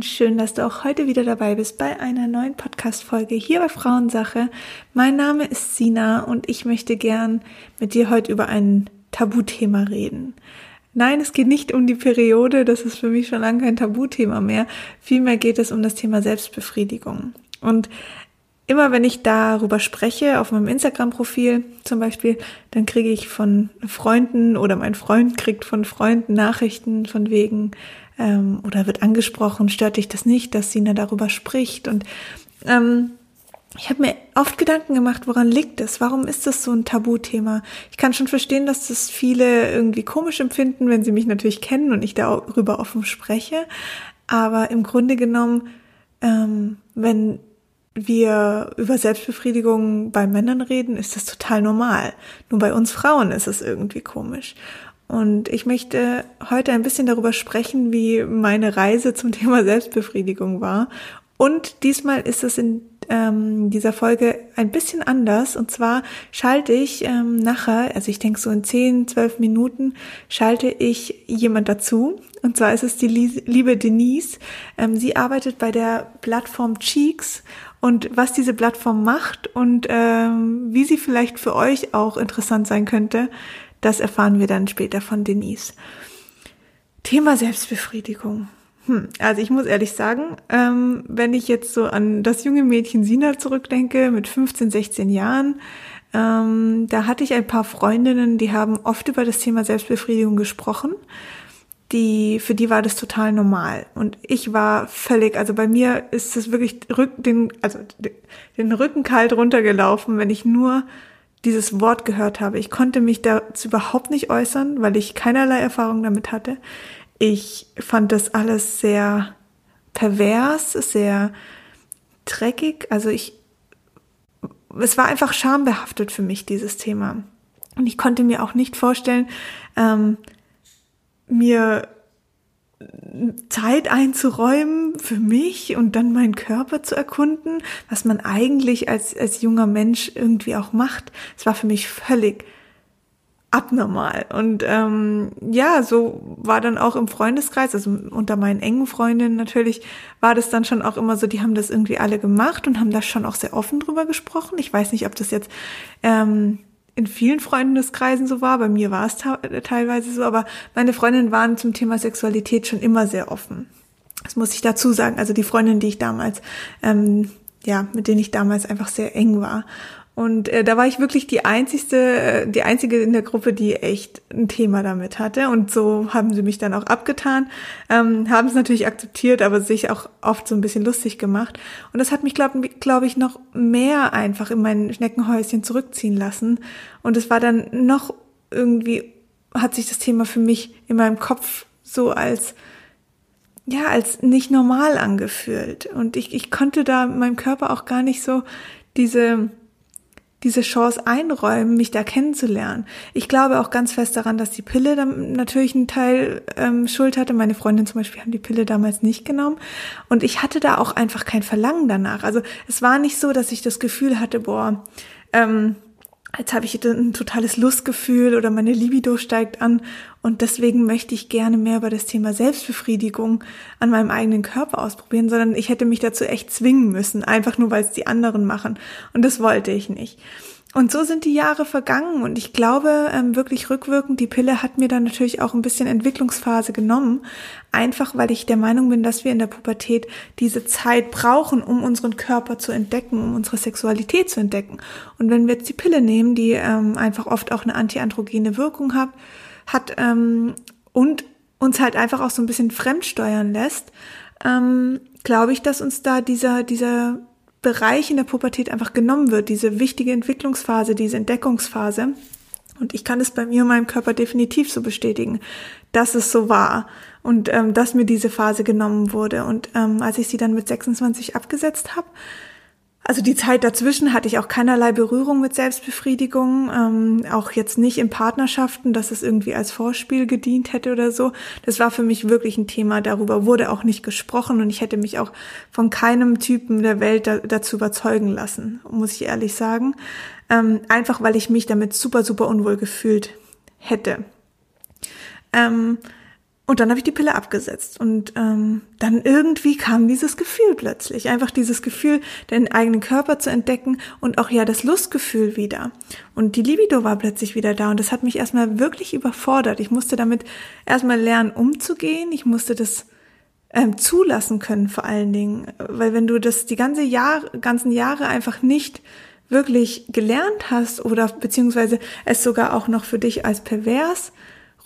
Und schön, dass du auch heute wieder dabei bist bei einer neuen Podcast-Folge hier bei Frauensache. Mein Name ist Sina und ich möchte gern mit dir heute über ein Tabuthema reden. Nein, es geht nicht um die Periode, das ist für mich schon lange kein Tabuthema mehr. Vielmehr geht es um das Thema Selbstbefriedigung. Und immer wenn ich darüber spreche, auf meinem Instagram-Profil zum Beispiel, dann kriege ich von Freunden oder mein Freund kriegt von Freunden Nachrichten von wegen, ähm, oder wird angesprochen, stört dich das nicht, dass Sina darüber spricht. Und ähm, ich habe mir oft Gedanken gemacht, woran liegt es? Warum ist das so ein Tabuthema? Ich kann schon verstehen, dass das viele irgendwie komisch empfinden, wenn sie mich natürlich kennen und ich darüber offen spreche. Aber im Grunde genommen, ähm, wenn wir über Selbstbefriedigung bei Männern reden, ist das total normal. Nur bei uns Frauen ist es irgendwie komisch. Und ich möchte heute ein bisschen darüber sprechen, wie meine Reise zum Thema Selbstbefriedigung war. Und diesmal ist es in ähm, dieser Folge ein bisschen anders. Und zwar schalte ich ähm, nachher, also ich denke so in 10, 12 Minuten, schalte ich jemand dazu. Und zwar ist es die liebe Denise. Ähm, sie arbeitet bei der Plattform Cheeks. Und was diese Plattform macht und ähm, wie sie vielleicht für euch auch interessant sein könnte, das erfahren wir dann später von Denise. Thema Selbstbefriedigung. Hm, also ich muss ehrlich sagen, ähm, wenn ich jetzt so an das junge Mädchen Sina zurückdenke mit 15, 16 Jahren, ähm, da hatte ich ein paar Freundinnen, die haben oft über das Thema Selbstbefriedigung gesprochen. Die, für die war das total normal. Und ich war völlig, also bei mir ist es wirklich den, also den Rücken kalt runtergelaufen, wenn ich nur dieses Wort gehört habe. Ich konnte mich dazu überhaupt nicht äußern, weil ich keinerlei Erfahrung damit hatte. Ich fand das alles sehr pervers, sehr dreckig. Also ich, es war einfach schambehaftet für mich, dieses Thema. Und ich konnte mir auch nicht vorstellen, ähm, mir Zeit einzuräumen für mich und dann meinen Körper zu erkunden, was man eigentlich als, als junger Mensch irgendwie auch macht. Es war für mich völlig abnormal. Und ähm, ja, so war dann auch im Freundeskreis, also unter meinen engen Freundinnen natürlich, war das dann schon auch immer so, die haben das irgendwie alle gemacht und haben da schon auch sehr offen drüber gesprochen. Ich weiß nicht, ob das jetzt ähm, in vielen Freundeskreisen so war. Bei mir war es teilweise so, aber meine Freundinnen waren zum Thema Sexualität schon immer sehr offen. Das muss ich dazu sagen. Also die Freundinnen, die ich damals, ähm, ja, mit denen ich damals einfach sehr eng war. Und äh, da war ich wirklich die einzigste, äh, die einzige in der Gruppe, die echt ein Thema damit hatte. Und so haben sie mich dann auch abgetan, ähm, haben es natürlich akzeptiert, aber sich auch oft so ein bisschen lustig gemacht. Und das hat mich, glaube glaub ich, noch mehr einfach in mein Schneckenhäuschen zurückziehen lassen. Und es war dann noch irgendwie, hat sich das Thema für mich in meinem Kopf so als ja, als nicht normal angefühlt. Und ich, ich konnte da meinem Körper auch gar nicht so diese, diese Chance einräumen, mich da kennenzulernen. Ich glaube auch ganz fest daran, dass die Pille dann natürlich einen Teil ähm, Schuld hatte. Meine Freundin zum Beispiel haben die Pille damals nicht genommen. Und ich hatte da auch einfach kein Verlangen danach. Also es war nicht so, dass ich das Gefühl hatte, boah, ähm, jetzt habe ich ein totales Lustgefühl oder meine Libido steigt an und deswegen möchte ich gerne mehr über das Thema Selbstbefriedigung an meinem eigenen Körper ausprobieren, sondern ich hätte mich dazu echt zwingen müssen, einfach nur weil es die anderen machen und das wollte ich nicht. Und so sind die Jahre vergangen und ich glaube ähm, wirklich rückwirkend, die Pille hat mir dann natürlich auch ein bisschen Entwicklungsphase genommen, einfach weil ich der Meinung bin, dass wir in der Pubertät diese Zeit brauchen, um unseren Körper zu entdecken, um unsere Sexualität zu entdecken. Und wenn wir jetzt die Pille nehmen, die ähm, einfach oft auch eine antiandrogene Wirkung hat, hat ähm, und uns halt einfach auch so ein bisschen fremdsteuern lässt, ähm, glaube ich, dass uns da dieser, dieser Bereich in der Pubertät einfach genommen wird, diese wichtige Entwicklungsphase, diese Entdeckungsphase. Und ich kann es bei mir und meinem Körper definitiv so bestätigen, dass es so war und ähm, dass mir diese Phase genommen wurde. Und ähm, als ich sie dann mit 26 abgesetzt habe, also die Zeit dazwischen hatte ich auch keinerlei Berührung mit Selbstbefriedigung, ähm, auch jetzt nicht in Partnerschaften, dass es irgendwie als Vorspiel gedient hätte oder so. Das war für mich wirklich ein Thema, darüber wurde auch nicht gesprochen und ich hätte mich auch von keinem Typen der Welt da, dazu überzeugen lassen, muss ich ehrlich sagen. Ähm, einfach weil ich mich damit super, super unwohl gefühlt hätte. Ähm, und dann habe ich die Pille abgesetzt und ähm, dann irgendwie kam dieses Gefühl plötzlich, einfach dieses Gefühl, den eigenen Körper zu entdecken und auch ja das Lustgefühl wieder. Und die Libido war plötzlich wieder da und das hat mich erstmal wirklich überfordert. Ich musste damit erstmal lernen, umzugehen. Ich musste das ähm, zulassen können vor allen Dingen, weil wenn du das die ganze Jahr, ganzen Jahre einfach nicht wirklich gelernt hast oder beziehungsweise es sogar auch noch für dich als pervers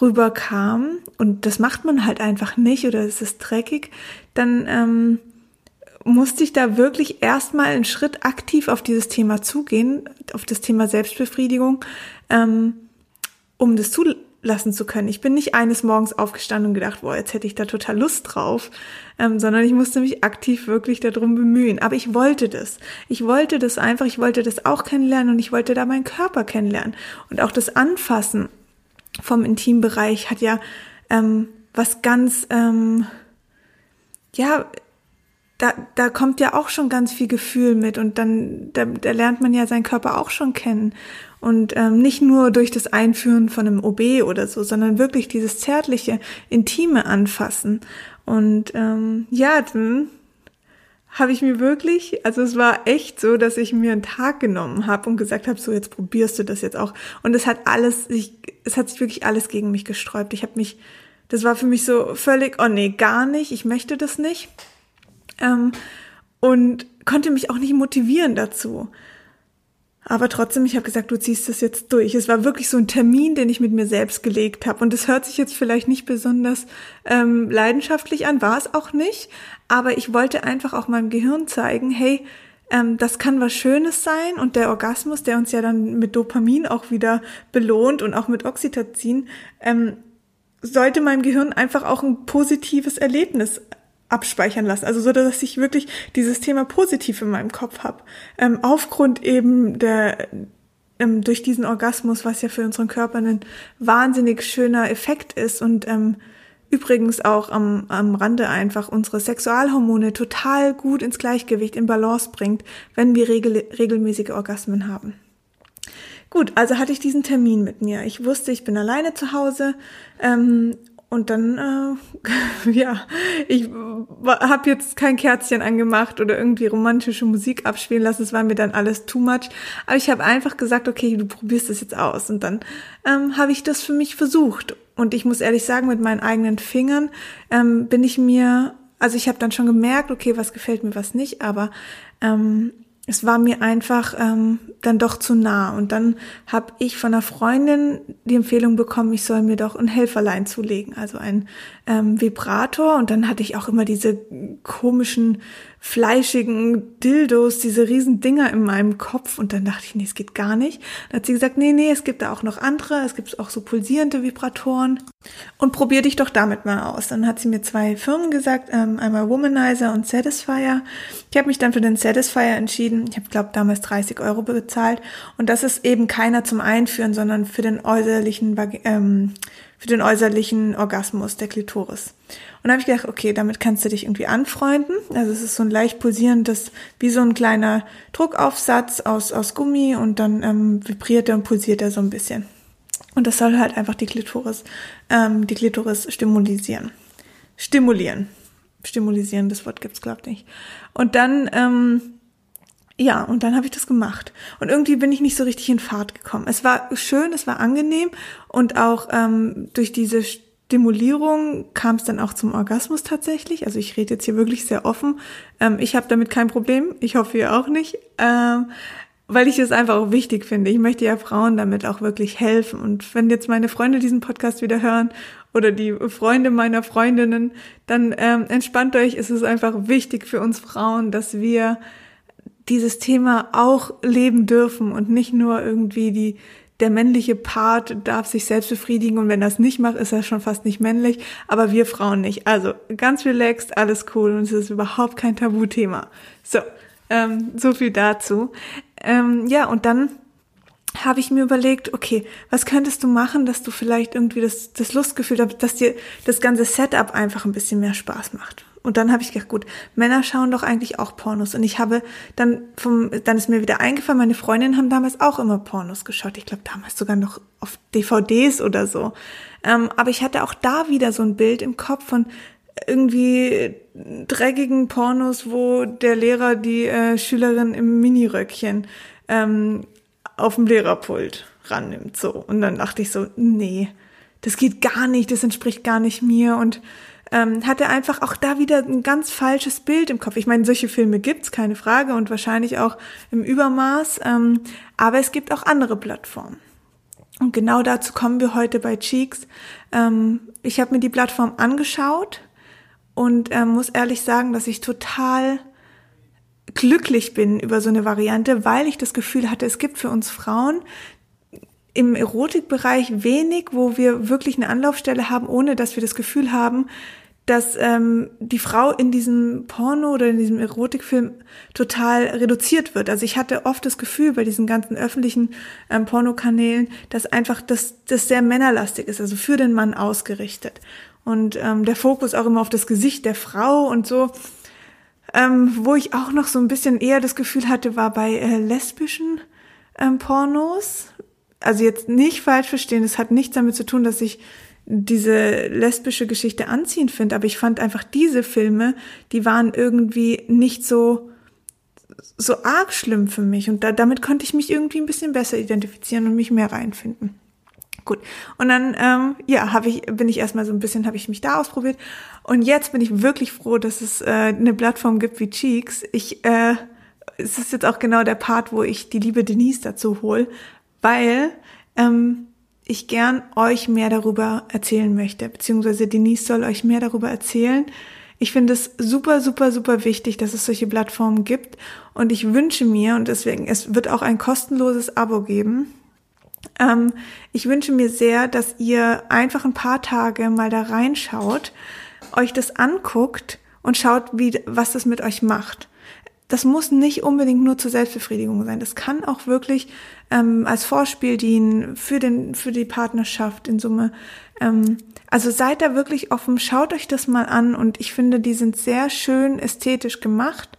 rüberkam und das macht man halt einfach nicht oder es ist dreckig, dann ähm, musste ich da wirklich erstmal einen Schritt aktiv auf dieses Thema zugehen, auf das Thema Selbstbefriedigung, ähm, um das zulassen zu können. Ich bin nicht eines Morgens aufgestanden und gedacht, boah, jetzt hätte ich da total Lust drauf, ähm, sondern ich musste mich aktiv wirklich darum bemühen. Aber ich wollte das. Ich wollte das einfach, ich wollte das auch kennenlernen und ich wollte da meinen Körper kennenlernen. Und auch das Anfassen vom Intimbereich hat ja ähm, was ganz, ähm, ja, da, da kommt ja auch schon ganz viel Gefühl mit und dann da, da lernt man ja seinen Körper auch schon kennen. Und ähm, nicht nur durch das Einführen von einem OB oder so, sondern wirklich dieses zärtliche, intime Anfassen. Und ähm, ja, dann habe ich mir wirklich, also es war echt so, dass ich mir einen Tag genommen habe und gesagt habe, so jetzt probierst du das jetzt auch. Und es hat alles, sich, es hat sich wirklich alles gegen mich gesträubt. Ich habe mich, das war für mich so völlig, oh nee, gar nicht, ich möchte das nicht. Ähm, und konnte mich auch nicht motivieren dazu. Aber trotzdem, ich habe gesagt, du ziehst das jetzt durch. Es war wirklich so ein Termin, den ich mit mir selbst gelegt habe. Und es hört sich jetzt vielleicht nicht besonders ähm, leidenschaftlich an, war es auch nicht. Aber ich wollte einfach auch meinem Gehirn zeigen, hey, ähm, das kann was Schönes sein. Und der Orgasmus, der uns ja dann mit Dopamin auch wieder belohnt und auch mit Oxytocin, ähm, sollte meinem Gehirn einfach auch ein positives Erlebnis abspeichern lassen. Also so, dass ich wirklich dieses Thema positiv in meinem Kopf habe. Ähm, aufgrund eben der ähm, durch diesen Orgasmus, was ja für unseren Körper ein wahnsinnig schöner Effekt ist und ähm, übrigens auch am, am Rande einfach unsere Sexualhormone total gut ins Gleichgewicht, in Balance bringt, wenn wir regel, regelmäßige Orgasmen haben. Gut, also hatte ich diesen Termin mit mir. Ich wusste, ich bin alleine zu Hause ähm, und dann, äh, ja, ich habe jetzt kein Kerzchen angemacht oder irgendwie romantische Musik abspielen lassen. Es war mir dann alles too much. Aber ich habe einfach gesagt, okay, du probierst das jetzt aus. Und dann ähm, habe ich das für mich versucht. Und ich muss ehrlich sagen, mit meinen eigenen Fingern ähm, bin ich mir, also ich habe dann schon gemerkt, okay, was gefällt mir, was nicht. Aber ähm, es war mir einfach ähm, dann doch zu nah. Und dann habe ich von einer Freundin die Empfehlung bekommen, ich soll mir doch ein Helferlein zulegen, also ein ähm, Vibrator. Und dann hatte ich auch immer diese komischen fleischigen Dildos, diese riesen Dinger in meinem Kopf. Und dann dachte ich, nee, es geht gar nicht. Dann hat sie gesagt, nee, nee, es gibt da auch noch andere. Es gibt auch so pulsierende Vibratoren. Und probier dich doch damit mal aus. Dann hat sie mir zwei Firmen gesagt, ähm, einmal Womanizer und Satisfier. Ich habe mich dann für den Satisfier entschieden. Ich habe, glaube damals 30 Euro bezahlt. Und das ist eben keiner zum Einführen, sondern für den äußerlichen, ähm, für den äußerlichen Orgasmus der Klitoris. Und da habe ich gedacht, okay, damit kannst du dich irgendwie anfreunden. Also es ist so ein leicht pulsierendes, wie so ein kleiner Druckaufsatz aus, aus Gummi und dann ähm, vibriert er und pulsiert er so ein bisschen. Und das soll halt einfach die Klitoris, ähm, die Klitoris stimulisieren. Stimulieren. Stimulisieren, das Wort gibt's glaub nicht. Und dann, ähm, ja, und dann habe ich das gemacht. Und irgendwie bin ich nicht so richtig in Fahrt gekommen. Es war schön, es war angenehm und auch ähm, durch diese Stimulierung kam es dann auch zum Orgasmus tatsächlich. Also ich rede jetzt hier wirklich sehr offen. Ähm, ich habe damit kein Problem. Ich hoffe ihr auch nicht. Ähm, weil ich es einfach auch wichtig finde. Ich möchte ja Frauen damit auch wirklich helfen. Und wenn jetzt meine Freunde diesen Podcast wieder hören oder die Freunde meiner Freundinnen, dann ähm, entspannt euch. Es ist einfach wichtig für uns Frauen, dass wir dieses Thema auch leben dürfen und nicht nur irgendwie die der männliche Part darf sich selbst befriedigen und wenn es nicht macht, ist er schon fast nicht männlich, aber wir Frauen nicht. Also ganz relaxed, alles cool und es ist überhaupt kein Tabuthema. So, ähm, so viel dazu. Ähm, ja, und dann habe ich mir überlegt, okay, was könntest du machen, dass du vielleicht irgendwie das, das Lustgefühl dass dir das ganze Setup einfach ein bisschen mehr Spaß macht. Und dann habe ich gedacht, gut, Männer schauen doch eigentlich auch Pornos. Und ich habe dann vom, dann ist mir wieder eingefallen, meine Freundinnen haben damals auch immer Pornos geschaut. Ich glaube damals sogar noch auf DVDs oder so. Ähm, aber ich hatte auch da wieder so ein Bild im Kopf von irgendwie dreckigen Pornos, wo der Lehrer die äh, Schülerin im Miniröckchen ähm, auf dem Lehrerpult rannimmt. So. Und dann dachte ich so, nee, das geht gar nicht, das entspricht gar nicht mir. Und ähm, hatte einfach auch da wieder ein ganz falsches Bild im Kopf. Ich meine, solche Filme gibt's, keine Frage, und wahrscheinlich auch im Übermaß. Ähm, aber es gibt auch andere Plattformen. Und genau dazu kommen wir heute bei Cheeks. Ähm, ich habe mir die Plattform angeschaut und ähm, muss ehrlich sagen, dass ich total glücklich bin über so eine Variante, weil ich das Gefühl hatte, es gibt für uns Frauen im Erotikbereich wenig, wo wir wirklich eine Anlaufstelle haben, ohne dass wir das Gefühl haben, dass ähm, die Frau in diesem Porno oder in diesem Erotikfilm total reduziert wird. Also ich hatte oft das Gefühl bei diesen ganzen öffentlichen ähm, Pornokanälen, dass einfach das, das sehr männerlastig ist, also für den Mann ausgerichtet. Und ähm, der Fokus auch immer auf das Gesicht der Frau und so. Ähm, wo ich auch noch so ein bisschen eher das Gefühl hatte, war bei äh, lesbischen ähm, Pornos. Also jetzt nicht falsch verstehen, es hat nichts damit zu tun, dass ich diese lesbische Geschichte anziehend finde, aber ich fand einfach diese Filme, die waren irgendwie nicht so so arg schlimm für mich und da, damit konnte ich mich irgendwie ein bisschen besser identifizieren und mich mehr reinfinden. Gut. Und dann, ähm, ja, habe ich, bin ich erstmal so ein bisschen, habe ich mich da ausprobiert. Und jetzt bin ich wirklich froh, dass es äh, eine Plattform gibt wie Cheeks. Ich, äh, es ist jetzt auch genau der Part, wo ich die liebe Denise dazu hol, weil ähm, ich gern euch mehr darüber erzählen möchte, beziehungsweise Denise soll euch mehr darüber erzählen. Ich finde es super, super, super wichtig, dass es solche Plattformen gibt und ich wünsche mir, und deswegen, es wird auch ein kostenloses Abo geben, ähm, ich wünsche mir sehr, dass ihr einfach ein paar Tage mal da reinschaut, euch das anguckt und schaut, wie, was das mit euch macht. Das muss nicht unbedingt nur zur Selbstbefriedigung sein. Das kann auch wirklich ähm, als Vorspiel dienen für den für die Partnerschaft in Summe. Ähm, also seid da wirklich offen, schaut euch das mal an und ich finde, die sind sehr schön ästhetisch gemacht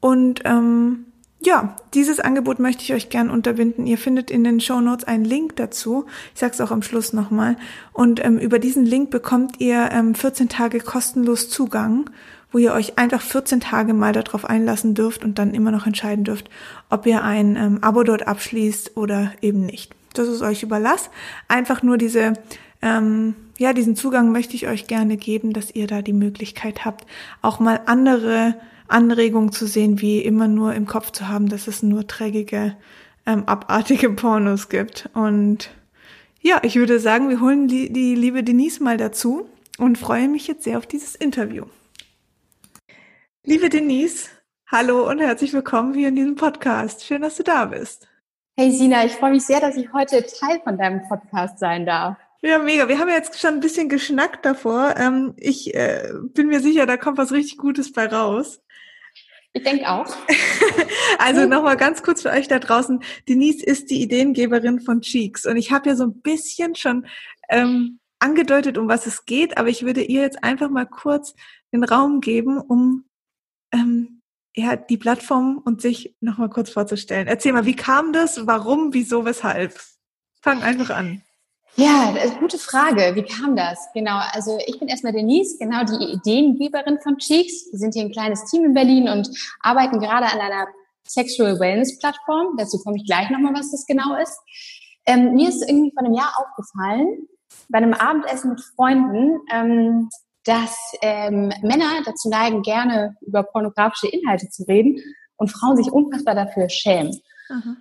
und ähm, ja, dieses Angebot möchte ich euch gern unterbinden. Ihr findet in den Show Notes einen Link dazu. Ich sage es auch am Schluss nochmal. Und ähm, über diesen Link bekommt ihr ähm, 14 Tage kostenlos Zugang, wo ihr euch einfach 14 Tage mal darauf einlassen dürft und dann immer noch entscheiden dürft, ob ihr ein ähm, Abo dort abschließt oder eben nicht. Das ist euch überlass. Einfach nur diese ähm, ja, diesen Zugang möchte ich euch gerne geben, dass ihr da die Möglichkeit habt, auch mal andere Anregung zu sehen, wie immer nur im Kopf zu haben, dass es nur trägige, ähm, abartige Pornos gibt. Und ja, ich würde sagen, wir holen die, die liebe Denise mal dazu und freue mich jetzt sehr auf dieses Interview. Liebe Denise, hallo und herzlich willkommen hier in diesem Podcast. Schön, dass du da bist. Hey Sina, ich freue mich sehr, dass ich heute Teil von deinem Podcast sein darf. Ja, mega. Wir haben ja jetzt schon ein bisschen geschnackt davor. Ähm, ich äh, bin mir sicher, da kommt was richtig Gutes bei raus. Ich denke auch. also nochmal ganz kurz für euch da draußen. Denise ist die Ideengeberin von Cheeks und ich habe ja so ein bisschen schon ähm, angedeutet, um was es geht, aber ich würde ihr jetzt einfach mal kurz den Raum geben, um ähm, ja, die Plattform und sich nochmal kurz vorzustellen. Erzähl mal, wie kam das? Warum? Wieso? Weshalb? Fang einfach an. Ja, gute Frage. Wie kam das? Genau, also ich bin erstmal Denise, genau die Ideengeberin von Cheeks. Wir sind hier ein kleines Team in Berlin und arbeiten gerade an einer Sexual Wellness Plattform. Dazu komme ich gleich nochmal, was das genau ist. Ähm, mir ist irgendwie vor einem Jahr aufgefallen, bei einem Abendessen mit Freunden, ähm, dass ähm, Männer dazu neigen, gerne über pornografische Inhalte zu reden und Frauen sich unfassbar dafür schämen.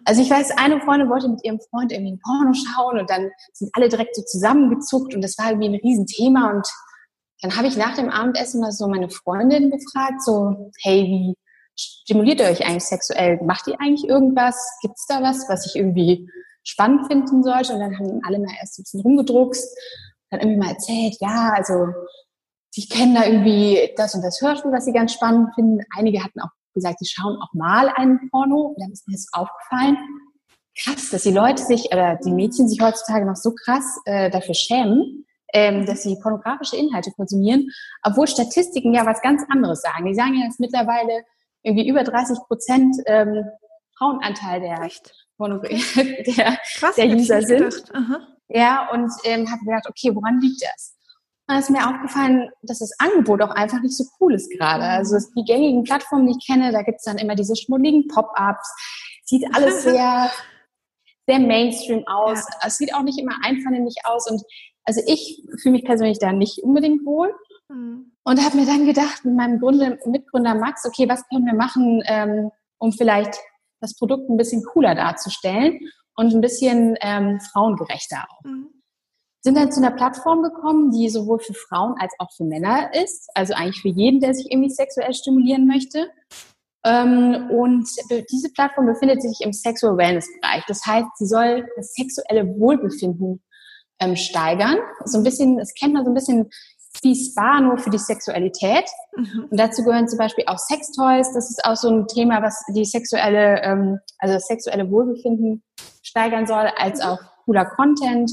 Also ich weiß, eine Freundin wollte mit ihrem Freund irgendwie ein Porno schauen und dann sind alle direkt so zusammengezuckt und das war irgendwie ein Riesenthema und dann habe ich nach dem Abendessen mal so meine Freundin gefragt, so, hey, wie stimuliert ihr euch eigentlich sexuell? Macht ihr eigentlich irgendwas? Gibt es da was, was ich irgendwie spannend finden sollte? Und dann haben alle mal erst ein bisschen rumgedruckst, dann irgendwie mal erzählt, ja, also die kennen da irgendwie das und das Hörspiel, was sie ganz spannend finden. Einige hatten auch gesagt, sie schauen auch mal einen Porno. Und dann ist mir das aufgefallen, krass, dass die Leute sich oder die Mädchen sich heutzutage noch so krass äh, dafür schämen, ähm, dass sie pornografische Inhalte konsumieren, obwohl Statistiken ja was ganz anderes sagen. Die sagen ja, dass mittlerweile irgendwie über 30 Prozent ähm, Frauenanteil der, der, Krass, der User sind. Ja, und ähm, habe gedacht, okay, woran liegt das? Ist mir aufgefallen, dass das Angebot auch einfach nicht so cool ist gerade. Mhm. Also die gängigen Plattformen, die ich kenne, da gibt's dann immer diese schmuddeligen Pop-ups. Sieht alles sehr, sehr Mainstream aus. Ja. Es sieht auch nicht immer einvernehmlich aus. Und also ich fühle mich persönlich da nicht unbedingt wohl. Mhm. Und habe mir dann gedacht, mit meinem Gründer, Mitgründer Max, okay, was können wir machen, ähm, um vielleicht das Produkt ein bisschen cooler darzustellen und ein bisschen ähm, frauengerechter auch. Mhm sind dann zu einer Plattform gekommen, die sowohl für Frauen als auch für Männer ist, also eigentlich für jeden, der sich irgendwie sexuell stimulieren möchte. Ähm, und diese Plattform befindet sich im Sexual Wellness Bereich. Das heißt, sie soll das sexuelle Wohlbefinden ähm, steigern. So ein bisschen, das kennt man so ein bisschen wie Spa nur für die Sexualität. Mhm. Und dazu gehören zum Beispiel auch Sextoys. Das ist auch so ein Thema, was die sexuelle, ähm, also das sexuelle Wohlbefinden steigern soll, als auch cooler Content.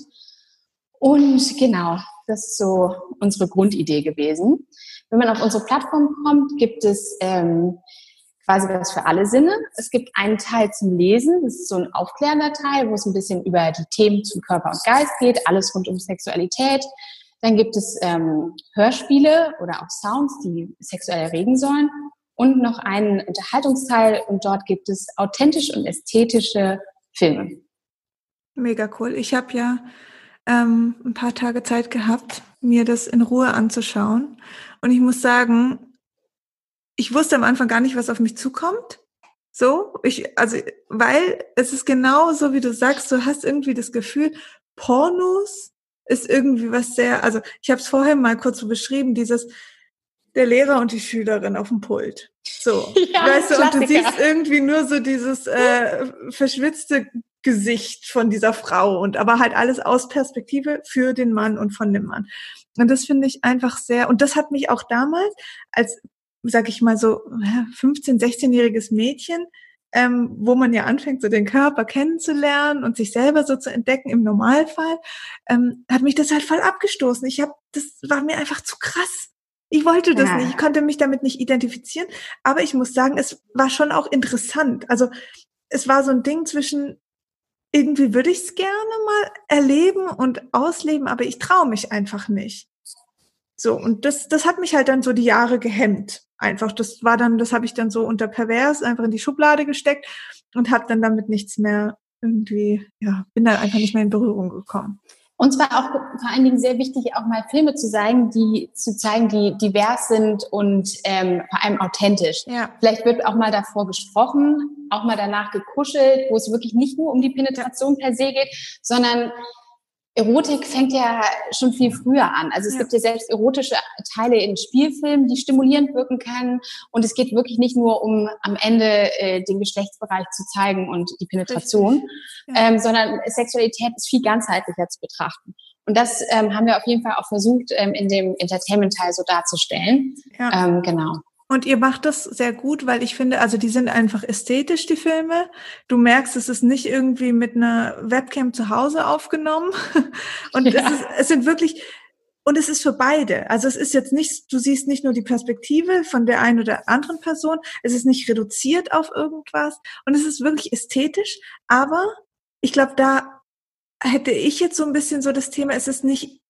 Und genau, das ist so unsere Grundidee gewesen. Wenn man auf unsere Plattform kommt, gibt es ähm, quasi was für alle Sinne. Es gibt einen Teil zum Lesen, das ist so ein aufklärender Teil, wo es ein bisschen über die Themen zum Körper und Geist geht, alles rund um Sexualität. Dann gibt es ähm, Hörspiele oder auch Sounds, die sexuell erregen sollen. Und noch einen Unterhaltungsteil und dort gibt es authentisch und ästhetische Filme. Mega cool. Ich habe ja ähm, ein paar Tage Zeit gehabt, mir das in Ruhe anzuschauen. Und ich muss sagen, ich wusste am Anfang gar nicht, was auf mich zukommt. So, ich, also, weil es ist genau so, wie du sagst, du hast irgendwie das Gefühl, Pornos ist irgendwie was sehr, also ich habe es vorher mal kurz so beschrieben, dieses der Lehrer und die Schülerin auf dem Pult. So, ja, weißt du, und du siehst irgendwie nur so dieses äh, verschwitzte Gesicht von dieser Frau und aber halt alles aus Perspektive für den Mann und von dem Mann. Und das finde ich einfach sehr, und das hat mich auch damals als, sag ich mal so, 15, 16-jähriges Mädchen, ähm, wo man ja anfängt, so den Körper kennenzulernen und sich selber so zu entdecken im Normalfall, ähm, hat mich das halt voll abgestoßen. Ich habe, das war mir einfach zu krass. Ich wollte das ja. nicht, ich konnte mich damit nicht identifizieren, aber ich muss sagen, es war schon auch interessant. Also es war so ein Ding zwischen, irgendwie würde ich es gerne mal erleben und ausleben, aber ich traue mich einfach nicht. So, und das, das hat mich halt dann so die Jahre gehemmt. Einfach, das war dann, das habe ich dann so unter pervers einfach in die Schublade gesteckt und habe dann damit nichts mehr irgendwie, ja, bin dann einfach nicht mehr in Berührung gekommen. Und zwar auch vor allen Dingen sehr wichtig, auch mal Filme zu zeigen, die zu zeigen, die divers sind und ähm, vor allem authentisch. Ja. Vielleicht wird auch mal davor gesprochen, auch mal danach gekuschelt, wo es wirklich nicht nur um die Penetration per se geht, sondern Erotik fängt ja schon viel früher an. Also es ja. gibt ja selbst erotische Teile in Spielfilmen, die stimulierend wirken können. Und es geht wirklich nicht nur um am Ende äh, den Geschlechtsbereich zu zeigen und die Penetration, ja. ähm, sondern Sexualität ist viel ganzheitlicher zu betrachten. Und das ähm, haben wir auf jeden Fall auch versucht, ähm, in dem Entertainment-Teil so darzustellen. Ja. Ähm, genau. Und ihr macht das sehr gut, weil ich finde, also die sind einfach ästhetisch, die Filme. Du merkst, es ist nicht irgendwie mit einer Webcam zu Hause aufgenommen. Und ja. es, ist, es sind wirklich, und es ist für beide. Also es ist jetzt nicht, du siehst nicht nur die Perspektive von der einen oder anderen Person, es ist nicht reduziert auf irgendwas und es ist wirklich ästhetisch, aber ich glaube, da hätte ich jetzt so ein bisschen so das Thema, es ist nicht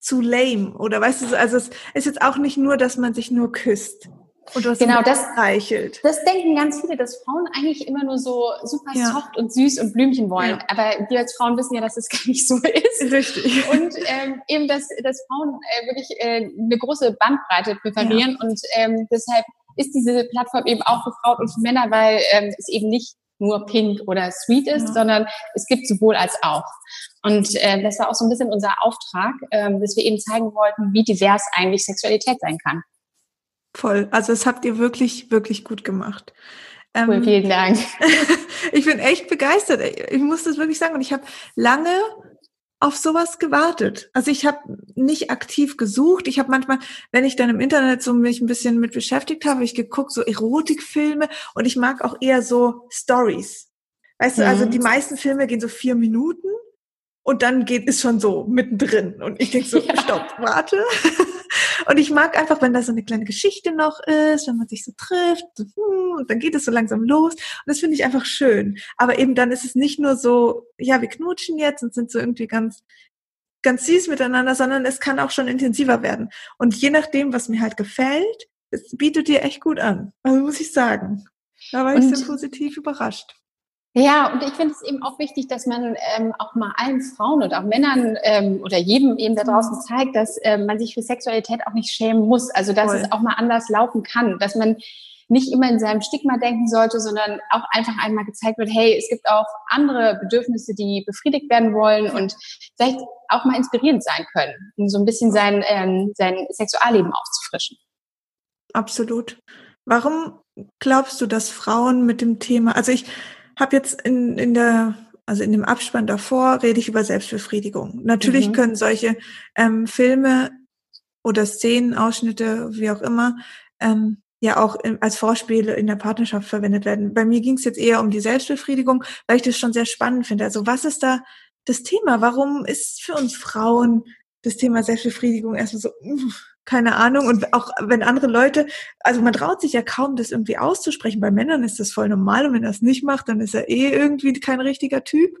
zu lame oder weißt du, also es ist jetzt auch nicht nur, dass man sich nur küsst. Und was genau, das reichelt. Das denken ganz viele, dass Frauen eigentlich immer nur so super ja. soft und süß und Blümchen wollen. Ja. Aber wir als Frauen wissen ja, dass es gar nicht so ist. Richtig. Und ähm, eben, dass, dass Frauen äh, wirklich äh, eine große Bandbreite präferieren. Ja. Und ähm, deshalb ist diese Plattform eben auch für Frauen und für Männer, weil ähm, es eben nicht nur pink oder sweet ist, sondern es gibt sowohl als auch. Und äh, das war auch so ein bisschen unser Auftrag, ähm, dass wir eben zeigen wollten, wie divers eigentlich Sexualität sein kann. Voll. Also das habt ihr wirklich, wirklich gut gemacht. Cool, ähm, vielen Dank. ich bin echt begeistert. Ich muss das wirklich sagen. Und ich habe lange auf sowas gewartet. Also ich habe nicht aktiv gesucht. Ich habe manchmal, wenn ich dann im Internet so mich ein bisschen mit beschäftigt habe, ich geguckt so Erotikfilme und ich mag auch eher so Stories. Weißt mhm. du, also mhm. die meisten Filme gehen so vier Minuten und dann geht ist schon so mittendrin und ich denke so, ja. stopp, warte. Und ich mag einfach, wenn da so eine kleine Geschichte noch ist, wenn man sich so trifft, so, hm, und dann geht es so langsam los. Und das finde ich einfach schön. Aber eben dann ist es nicht nur so, ja, wir knutschen jetzt und sind so irgendwie ganz, ganz süß miteinander, sondern es kann auch schon intensiver werden. Und je nachdem, was mir halt gefällt, es bietet dir echt gut an. Also muss ich sagen. Da war und, ich sehr positiv überrascht. Ja, und ich finde es eben auch wichtig, dass man ähm, auch mal allen Frauen und auch Männern ähm, oder jedem eben da draußen mhm. zeigt, dass ähm, man sich für Sexualität auch nicht schämen muss. Also dass Voll. es auch mal anders laufen kann, dass man nicht immer in seinem Stigma denken sollte, sondern auch einfach einmal gezeigt wird, hey, es gibt auch andere Bedürfnisse, die befriedigt werden wollen und vielleicht auch mal inspirierend sein können, um so ein bisschen sein, ähm, sein Sexualleben aufzufrischen. Absolut. Warum glaubst du, dass Frauen mit dem Thema, also ich habe jetzt in, in der, also in dem Abspann davor rede ich über Selbstbefriedigung. Natürlich mhm. können solche ähm, Filme oder Szenen, Ausschnitte, wie auch immer, ähm, ja auch in, als Vorspiele in der Partnerschaft verwendet werden. Bei mir ging es jetzt eher um die Selbstbefriedigung, weil ich das schon sehr spannend finde. Also was ist da das Thema? Warum ist für uns Frauen das Thema Selbstbefriedigung erstmal so, keine Ahnung. Und auch wenn andere Leute, also man traut sich ja kaum, das irgendwie auszusprechen. Bei Männern ist das voll normal und wenn er es nicht macht, dann ist er eh irgendwie kein richtiger Typ.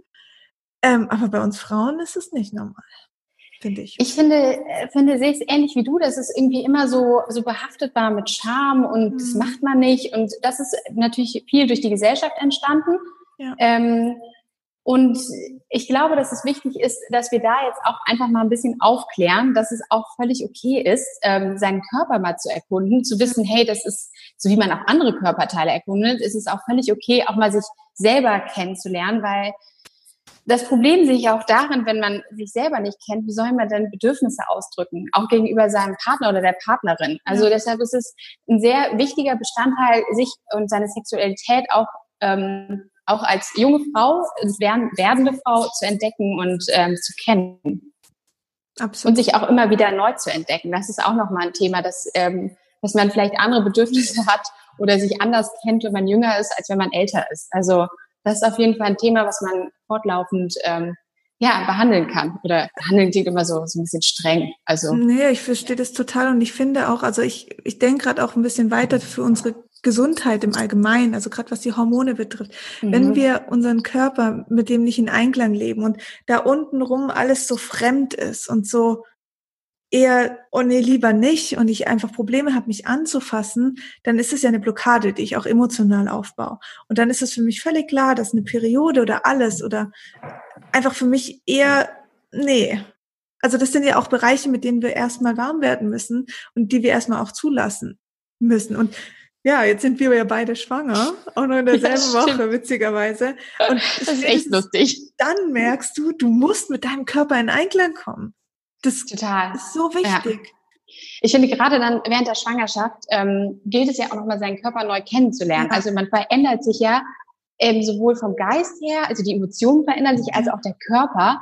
Ähm, aber bei uns Frauen ist es nicht normal. Finde ich. Ich finde, äh, finde, sehe es ähnlich wie du, dass es irgendwie immer so, so behaftet war mit Charme und mhm. das macht man nicht. Und das ist natürlich viel durch die Gesellschaft entstanden. Ja. Ähm, und ich glaube, dass es wichtig ist, dass wir da jetzt auch einfach mal ein bisschen aufklären, dass es auch völlig okay ist, ähm, seinen Körper mal zu erkunden, zu wissen, hey, das ist, so wie man auch andere Körperteile erkundet, ist es auch völlig okay, auch mal sich selber kennenzulernen, weil das Problem sehe ich auch darin, wenn man sich selber nicht kennt, wie soll man denn Bedürfnisse ausdrücken, auch gegenüber seinem Partner oder der Partnerin. Also ja. deshalb ist es ein sehr wichtiger Bestandteil, sich und seine Sexualität auch ähm, auch als junge Frau, werdende Frau zu entdecken und ähm, zu kennen. Absolut. Und sich auch immer wieder neu zu entdecken. Das ist auch nochmal ein Thema, dass, ähm, dass man vielleicht andere Bedürfnisse hat oder sich anders kennt, wenn man jünger ist, als wenn man älter ist. Also das ist auf jeden Fall ein Thema, was man fortlaufend ähm, ja, behandeln kann. Oder behandeln klingt immer so, so ein bisschen streng. Also. Nee, ich verstehe das total und ich finde auch, also ich, ich denke gerade auch ein bisschen weiter für unsere Gesundheit im Allgemeinen, also gerade was die Hormone betrifft. Mhm. Wenn wir unseren Körper mit dem nicht in Einklang leben und da unten rum alles so fremd ist und so eher, oh nee, lieber nicht und ich einfach Probleme habe, mich anzufassen, dann ist es ja eine Blockade, die ich auch emotional aufbaue. Und dann ist es für mich völlig klar, dass eine Periode oder alles oder einfach für mich eher, nee. Also das sind ja auch Bereiche, mit denen wir erstmal warm werden müssen und die wir erstmal auch zulassen müssen. Und ja, jetzt sind wir ja beide schwanger, auch noch in derselben ja, Woche, witzigerweise. Und das ist echt lustig. Dann merkst du, du musst mit deinem Körper in Einklang kommen. Das Total. ist so wichtig. Ja. Ich finde, gerade dann während der Schwangerschaft ähm, gilt es ja auch nochmal, seinen Körper neu kennenzulernen. Ja. Also man verändert sich ja ähm, sowohl vom Geist her, also die Emotionen verändern sich, als auch der Körper.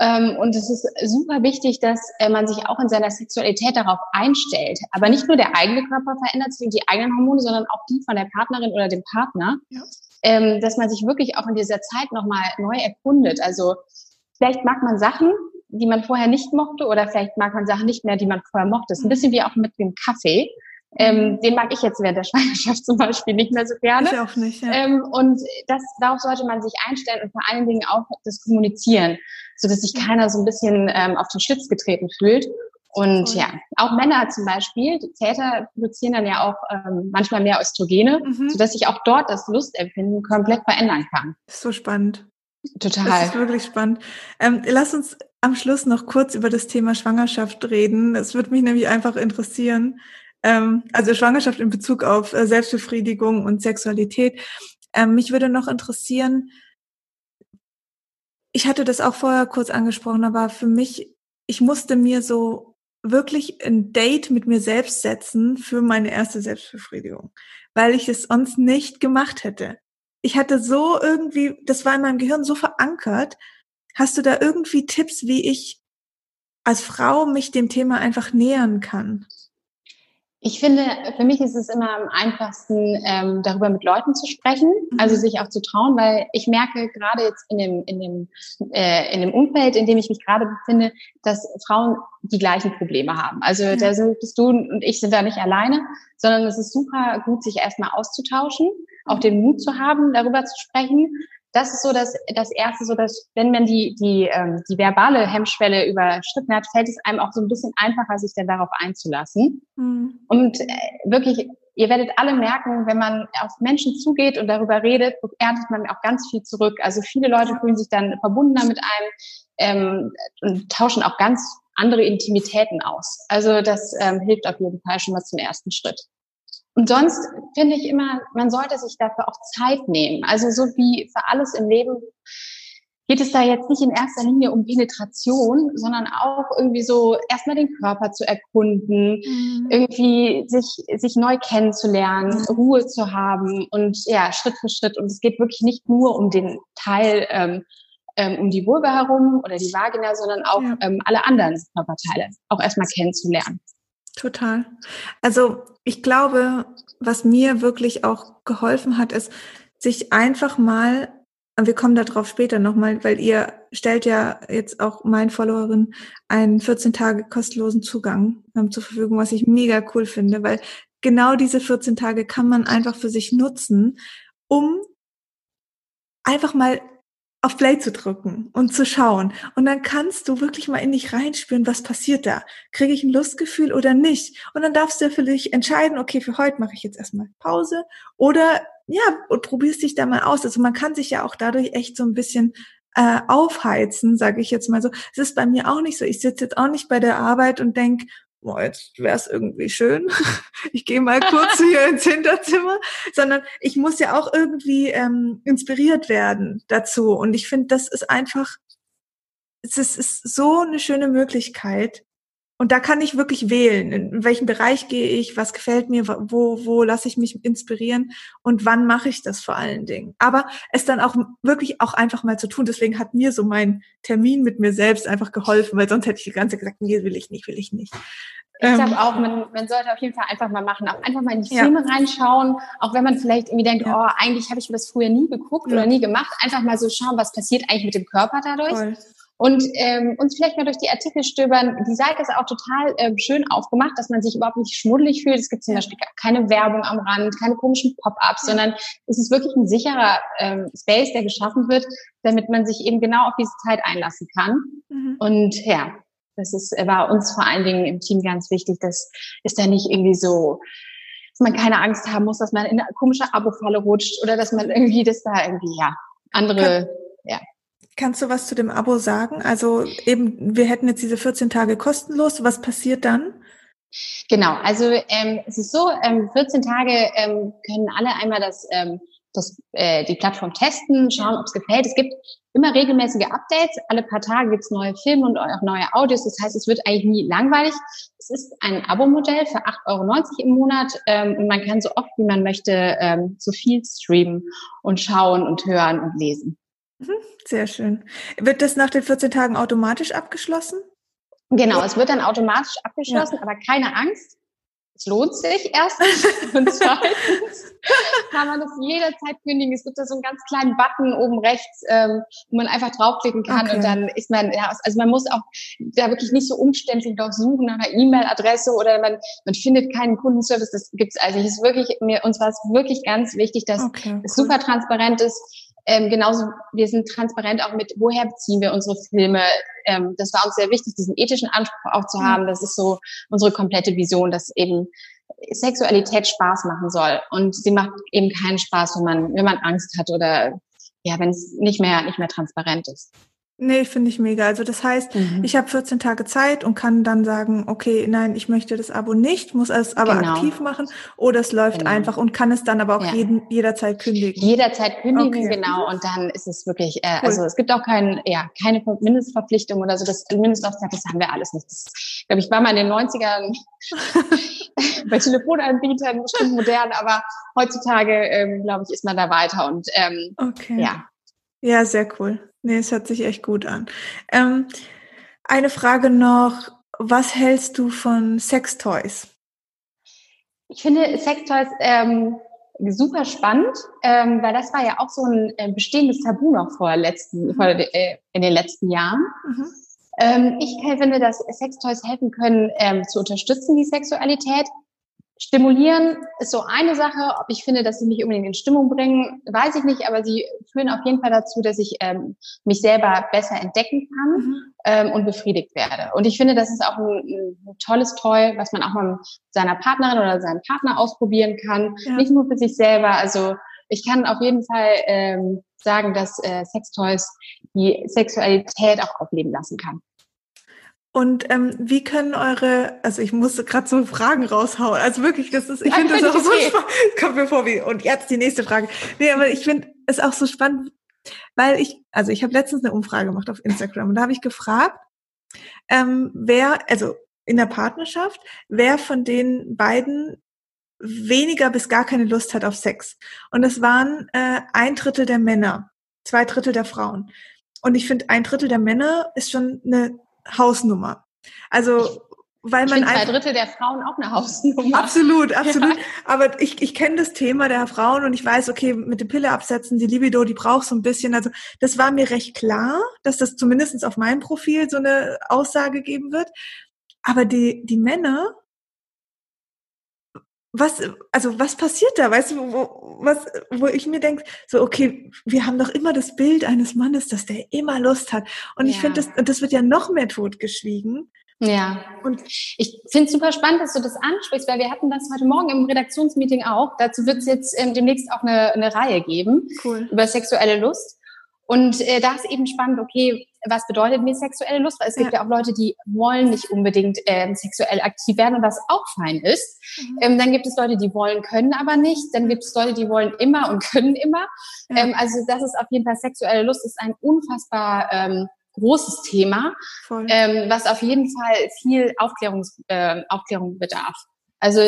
Ähm, und es ist super wichtig, dass äh, man sich auch in seiner Sexualität darauf einstellt. Aber nicht nur der eigene Körper verändert sich und die eigenen Hormone, sondern auch die von der Partnerin oder dem Partner. Ja. Ähm, dass man sich wirklich auch in dieser Zeit nochmal neu erkundet. Also vielleicht mag man Sachen, die man vorher nicht mochte, oder vielleicht mag man Sachen nicht mehr, die man vorher mochte. Das ist ein bisschen wie auch mit dem Kaffee. Ähm, mhm. den mag ich jetzt während der Schwangerschaft zum Beispiel nicht mehr so gerne. Ich auch nicht, ja. Ähm, und das, darauf sollte man sich einstellen und vor allen Dingen auch das Kommunizieren, so dass sich keiner so ein bisschen ähm, auf den Schlitz getreten fühlt. Und ja, auch Männer zum Beispiel, die Väter produzieren dann ja auch ähm, manchmal mehr Östrogene, mhm. sodass sich auch dort das Lustempfinden komplett verändern kann. so spannend. Total. Das ist wirklich spannend. Ähm, lass uns am Schluss noch kurz über das Thema Schwangerschaft reden. Es würde mich nämlich einfach interessieren. Ähm, also Schwangerschaft in Bezug auf äh, Selbstbefriedigung und Sexualität. Ähm, mich würde noch interessieren, ich hatte das auch vorher kurz angesprochen, aber für mich, ich musste mir so wirklich ein Date mit mir selbst setzen für meine erste Selbstbefriedigung, weil ich es sonst nicht gemacht hätte. Ich hatte so irgendwie, das war in meinem Gehirn so verankert. Hast du da irgendwie Tipps, wie ich als Frau mich dem Thema einfach nähern kann? Ich finde, für mich ist es immer am einfachsten, ähm, darüber mit Leuten zu sprechen, mhm. also sich auch zu trauen, weil ich merke gerade jetzt in dem, in dem, äh, in dem Umfeld, in dem ich mich gerade befinde, dass Frauen die gleichen Probleme haben. Also ja. da sind, bist du und ich sind da nicht alleine, sondern es ist super gut, sich erstmal auszutauschen, auch den Mut zu haben, darüber zu sprechen das ist so das, das erste, so dass, wenn man die, die, ähm, die verbale Hemmschwelle überschritten hat, fällt es einem auch so ein bisschen einfacher, sich dann darauf einzulassen. Mhm. Und äh, wirklich, ihr werdet alle merken, wenn man auf Menschen zugeht und darüber redet, erntet man auch ganz viel zurück. Also viele Leute fühlen sich dann verbundener mit einem ähm, und tauschen auch ganz andere Intimitäten aus. Also das ähm, hilft auf jeden Fall schon mal zum ersten Schritt. Und sonst finde ich immer, man sollte sich dafür auch Zeit nehmen. Also so wie für alles im Leben geht es da jetzt nicht in erster Linie um Penetration, sondern auch irgendwie so erstmal den Körper zu erkunden, mhm. irgendwie sich, sich neu kennenzulernen, mhm. Ruhe zu haben und ja, Schritt für Schritt. Und es geht wirklich nicht nur um den Teil, ähm, ähm, um die Vulva herum oder die Vagina, sondern auch ja. ähm, alle anderen Körperteile auch erstmal kennenzulernen. Total. Also ich glaube, was mir wirklich auch geholfen hat, ist, sich einfach mal, und wir kommen darauf später nochmal, weil ihr stellt ja jetzt auch meinen Followerinnen einen 14 Tage kostenlosen Zugang ähm, zur Verfügung, was ich mega cool finde, weil genau diese 14 Tage kann man einfach für sich nutzen, um einfach mal auf Play zu drücken und zu schauen. Und dann kannst du wirklich mal in dich reinspüren, was passiert da? Kriege ich ein Lustgefühl oder nicht? Und dann darfst du für dich entscheiden, okay, für heute mache ich jetzt erstmal Pause oder ja, und probierst dich da mal aus. Also man kann sich ja auch dadurch echt so ein bisschen äh, aufheizen, sage ich jetzt mal so. Es ist bei mir auch nicht so. Ich sitze jetzt auch nicht bei der Arbeit und denk boah, jetzt wäre es irgendwie schön. ich gehe mal kurz hier ins Hinterzimmer, sondern ich muss ja auch irgendwie ähm, inspiriert werden dazu. Und ich finde, das ist einfach, es ist, ist so eine schöne Möglichkeit, und da kann ich wirklich wählen, in welchem Bereich gehe ich, was gefällt mir, wo, wo lasse ich mich inspirieren und wann mache ich das vor allen Dingen. Aber es dann auch wirklich auch einfach mal zu tun. Deswegen hat mir so mein Termin mit mir selbst einfach geholfen, weil sonst hätte ich die ganze Zeit gesagt, nee, will ich nicht, will ich nicht. Ich glaube ähm, auch, man, man sollte auf jeden Fall einfach mal machen, auch einfach mal in die Filme ja. reinschauen, auch wenn man vielleicht irgendwie denkt, ja. oh, eigentlich habe ich mir das früher nie geguckt ja. oder nie gemacht, einfach mal so schauen, was passiert eigentlich mit dem Körper dadurch. Voll und ähm, uns vielleicht mal durch die Artikel stöbern. Die Seite ist auch total ähm, schön aufgemacht, dass man sich überhaupt nicht schmuddelig fühlt. Es gibt zum Beispiel keine Werbung am Rand, keine komischen Pop-ups, sondern es ist wirklich ein sicherer ähm, Space, der geschaffen wird, damit man sich eben genau auf diese Zeit einlassen kann. Mhm. Und ja, das ist, war uns vor allen Dingen im Team ganz wichtig. Das ist da nicht irgendwie so, dass man keine Angst haben muss, dass man in eine komische Abo-Falle rutscht oder dass man irgendwie das da irgendwie, ja, andere, ja. Kannst du was zu dem Abo sagen? Also eben, wir hätten jetzt diese 14 Tage kostenlos. Was passiert dann? Genau, also ähm, es ist so, ähm, 14 Tage ähm, können alle einmal das, ähm, das, äh, die Plattform testen, schauen, ob es gefällt. Es gibt immer regelmäßige Updates. Alle paar Tage gibt's neue Filme und auch neue Audios. Das heißt, es wird eigentlich nie langweilig. Es ist ein Abo-Modell für 8,90 Euro im Monat ähm, und man kann so oft, wie man möchte, ähm, so viel streamen und schauen und hören und lesen. Mhm, sehr schön. Wird das nach den 14 Tagen automatisch abgeschlossen? Genau, es wird dann automatisch abgeschlossen, ja. aber keine Angst. Es lohnt sich erstens und zweitens kann man das jederzeit kündigen. Es gibt da so einen ganz kleinen Button oben rechts, ähm, wo man einfach draufklicken kann okay. und dann ist man, ja, also man muss auch da wirklich nicht so umständlich noch suchen nach einer E-Mail-Adresse oder man, man findet keinen Kundenservice. Das gibt's also. Es ist wirklich, mir, uns war es wirklich ganz wichtig, dass okay, es super transparent ist ähm, genauso, wir sind transparent auch mit, woher beziehen wir unsere Filme. Ähm, das war uns sehr wichtig, diesen ethischen Anspruch auch zu mhm. haben. Das ist so unsere komplette Vision, dass eben Sexualität Spaß machen soll. Und sie macht eben keinen Spaß, wenn man, wenn man Angst hat oder ja, wenn es nicht mehr, nicht mehr transparent ist. Nee, finde ich mega. Also das heißt, mhm. ich habe 14 Tage Zeit und kann dann sagen, okay, nein, ich möchte das Abo nicht, muss es aber genau. aktiv machen oder es läuft genau. einfach und kann es dann aber auch ja. jeden, jederzeit kündigen. Jederzeit kündigen, okay. genau. Und dann ist es wirklich, äh, cool. also es gibt auch kein, ja, keine Mindestverpflichtung oder so. Das Mindestauftrag, das haben wir alles nicht. Das, glaube ich, war mal in den 90ern bei Telefonanbietern bestimmt modern, aber heutzutage, ähm, glaube ich, ist man da weiter und ähm, okay. ja. Ja, sehr cool. Nee, es hört sich echt gut an. Ähm, eine Frage noch. Was hältst du von Sextoys? Ich finde Sextoys ähm, super spannend, ähm, weil das war ja auch so ein äh, bestehendes Tabu noch vor letzten, mhm. vor, äh, in den letzten Jahren. Mhm. Ähm, ich finde, dass Sextoys helfen können, ähm, zu unterstützen, die Sexualität. Stimulieren ist so eine Sache. Ob ich finde, dass sie mich unbedingt in Stimmung bringen, weiß ich nicht, aber sie führen auf jeden Fall dazu, dass ich ähm, mich selber besser entdecken kann mhm. ähm, und befriedigt werde. Und ich finde, das ist auch ein, ein, tolles Toy, was man auch mal mit seiner Partnerin oder seinem Partner ausprobieren kann. Ja. Nicht nur für sich selber. Also ich kann auf jeden Fall ähm, sagen, dass äh, Sextoys die Sexualität auch aufleben lassen kann. Und ähm, wie können eure, also ich musste gerade so Fragen raushauen. Also wirklich, das ist, ich finde das auch so spannend. Kommt mir vor wie, und jetzt die nächste Frage. Nee, aber ich finde es auch so spannend, weil ich, also ich habe letztens eine Umfrage gemacht auf Instagram und da habe ich gefragt, ähm, wer, also in der Partnerschaft, wer von den beiden weniger bis gar keine Lust hat auf Sex. Und es waren äh, ein Drittel der Männer, zwei Drittel der Frauen. Und ich finde, ein Drittel der Männer ist schon eine Hausnummer. Also weil man zwei Drittel der Frauen auch eine Hausnummer. Absolut, absolut. Ja. Aber ich, ich kenne das Thema der Frauen und ich weiß, okay, mit dem Pille absetzen, die Libido, die braucht so ein bisschen. Also das war mir recht klar, dass das zumindest auf meinem Profil so eine Aussage geben wird. Aber die, die Männer, was, also was passiert da? Weißt du, wo, was, wo ich mir denke, so, okay, wir haben doch immer das Bild eines Mannes, dass der immer Lust hat. Und ja. ich finde, das, das wird ja noch mehr totgeschwiegen. Ja. Und ich finde es super spannend, dass du das ansprichst, weil wir hatten das heute Morgen im Redaktionsmeeting auch. Dazu wird es jetzt ähm, demnächst auch eine, eine Reihe geben cool. über sexuelle Lust. Und äh, da ist eben spannend, okay, was bedeutet mir sexuelle Lust? Weil es gibt ja, ja auch Leute, die wollen nicht unbedingt ähm, sexuell aktiv werden und was auch fein ist. Mhm. Ähm, dann gibt es Leute, die wollen, können aber nicht. Dann gibt es Leute, die wollen immer und können immer. Ja. Ähm, also das ist auf jeden Fall sexuelle Lust ist ein unfassbar ähm, großes Thema, ähm, was auf jeden Fall viel Aufklärungs, äh, Aufklärung bedarf. Also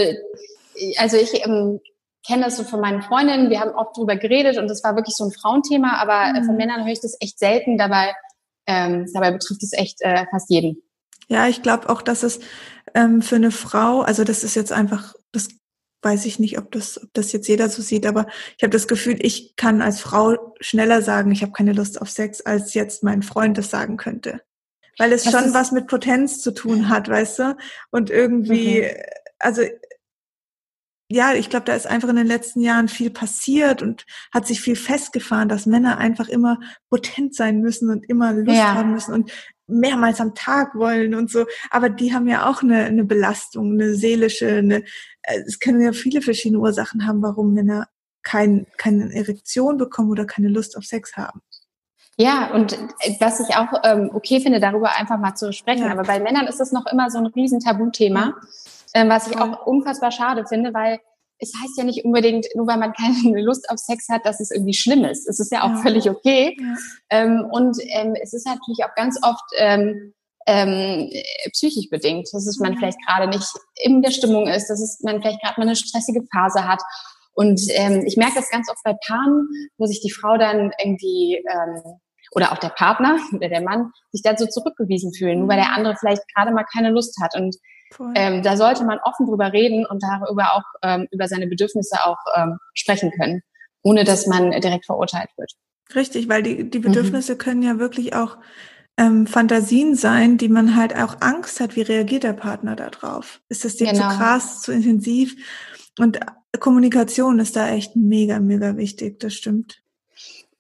also ich ähm, kenne das so von meinen Freundinnen, wir haben oft drüber geredet und das war wirklich so ein Frauenthema, aber mhm. von Männern höre ich das echt selten. Dabei, ähm, dabei betrifft es echt äh, fast jeden. Ja, ich glaube auch, dass es ähm, für eine Frau, also das ist jetzt einfach, das weiß ich nicht, ob das, ob das jetzt jeder so sieht, aber ich habe das Gefühl, ich kann als Frau schneller sagen, ich habe keine Lust auf Sex, als jetzt mein Freund das sagen könnte. Weil es das schon was mit Potenz zu tun hat, weißt du? Und irgendwie, mhm. also ja, ich glaube, da ist einfach in den letzten Jahren viel passiert und hat sich viel festgefahren, dass Männer einfach immer potent sein müssen und immer Lust ja. haben müssen und mehrmals am Tag wollen und so. Aber die haben ja auch eine, eine Belastung, eine seelische, eine, äh, es können ja viele verschiedene Ursachen haben, warum Männer kein, keine Erektion bekommen oder keine Lust auf Sex haben. Ja, und äh, was ich auch ähm, okay finde, darüber einfach mal zu sprechen. Ja. Aber bei Männern ist es noch immer so ein riesen Tabuthema. Ja. Ähm, was ich auch unfassbar schade finde, weil es heißt ja nicht unbedingt, nur weil man keine Lust auf Sex hat, dass es irgendwie schlimm ist. Es ist ja auch ja. völlig okay. Ja. Ähm, und ähm, es ist natürlich auch ganz oft ähm, ähm, psychisch bedingt, dass es man vielleicht gerade nicht in der Stimmung ist, dass es man vielleicht gerade mal eine stressige Phase hat. Und ähm, ich merke das ganz oft bei Paaren, wo sich die Frau dann irgendwie ähm, oder auch der Partner oder der Mann sich dann so zurückgewiesen fühlen, nur weil der mhm. andere vielleicht gerade mal keine Lust hat. Und ähm, da sollte man offen drüber reden und darüber auch ähm, über seine Bedürfnisse auch ähm, sprechen können, ohne dass man direkt verurteilt wird. Richtig, weil die, die Bedürfnisse mhm. können ja wirklich auch ähm, Fantasien sein, die man halt auch Angst hat, wie reagiert der Partner darauf? Ist das dir genau. zu krass, zu intensiv? Und Kommunikation ist da echt mega, mega wichtig, das stimmt.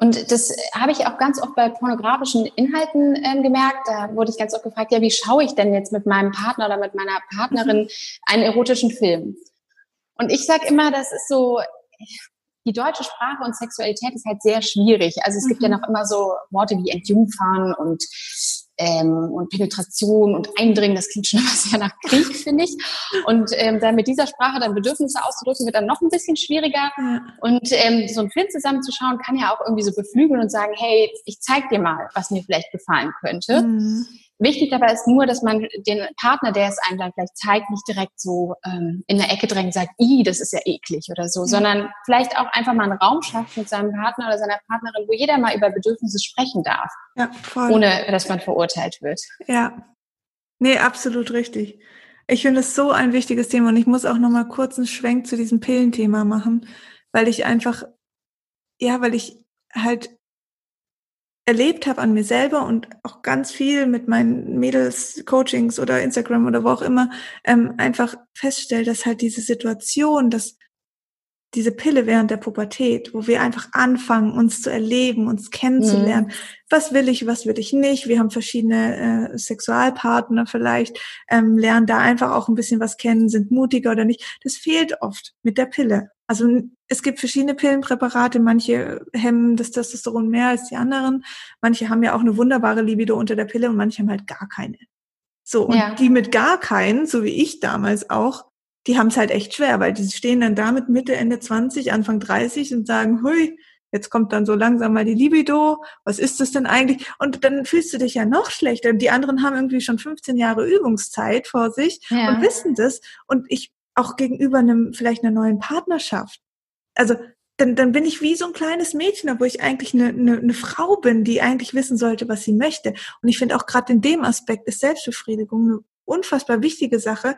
Und das habe ich auch ganz oft bei pornografischen Inhalten äh, gemerkt. Da wurde ich ganz oft gefragt, ja, wie schaue ich denn jetzt mit meinem Partner oder mit meiner Partnerin mhm. einen erotischen Film? Und ich sage immer, das ist so, die deutsche Sprache und Sexualität ist halt sehr schwierig. Also es mhm. gibt ja mhm. noch immer so Worte wie Entjungfern und ähm, und Penetration und Eindringen, das klingt schon immer sehr nach Krieg, finde ich. Und ähm, dann mit dieser Sprache dann Bedürfnisse auszudrücken, wird dann noch ein bisschen schwieriger. Und ähm, so einen Film zusammenzuschauen, kann ja auch irgendwie so beflügeln und sagen, hey, ich zeig dir mal, was mir vielleicht gefallen könnte. Mhm. Wichtig dabei ist nur, dass man den Partner, der es einem dann vielleicht zeigt, nicht direkt so ähm, in der Ecke drängt und sagt, i, das ist ja eklig oder so, ja. sondern vielleicht auch einfach mal einen Raum schafft mit seinem Partner oder seiner Partnerin, wo jeder mal über Bedürfnisse sprechen darf, ja, voll. ohne dass man verurteilt wird. Ja, nee, absolut richtig. Ich finde es so ein wichtiges Thema und ich muss auch noch mal kurz einen Schwenk zu diesem Pillenthema machen, weil ich einfach, ja, weil ich halt erlebt habe an mir selber und auch ganz viel mit meinen Mädels Coachings oder Instagram oder wo auch immer ähm, einfach feststelle, dass halt diese Situation, dass diese Pille während der Pubertät, wo wir einfach anfangen, uns zu erleben, uns kennenzulernen. Mhm. Was will ich, was will ich nicht? Wir haben verschiedene äh, Sexualpartner vielleicht, ähm, lernen da einfach auch ein bisschen was kennen, sind mutiger oder nicht. Das fehlt oft mit der Pille. Also es gibt verschiedene Pillenpräparate, manche hemmen das Testosteron mehr als die anderen, manche haben ja auch eine wunderbare Libido unter der Pille und manche haben halt gar keine. So, und ja. die mit gar keinen, so wie ich damals auch, die haben es halt echt schwer, weil die stehen dann damit Mitte, Ende 20, Anfang 30 und sagen, hui, jetzt kommt dann so langsam mal die Libido, was ist das denn eigentlich? Und dann fühlst du dich ja noch schlechter. Die anderen haben irgendwie schon 15 Jahre Übungszeit vor sich ja. und wissen das. Und ich auch gegenüber einem, vielleicht einer neuen Partnerschaft. Also, dann, dann bin ich wie so ein kleines Mädchen, obwohl ich eigentlich eine, eine, eine Frau bin, die eigentlich wissen sollte, was sie möchte. Und ich finde auch gerade in dem Aspekt ist Selbstbefriedigung eine unfassbar wichtige Sache,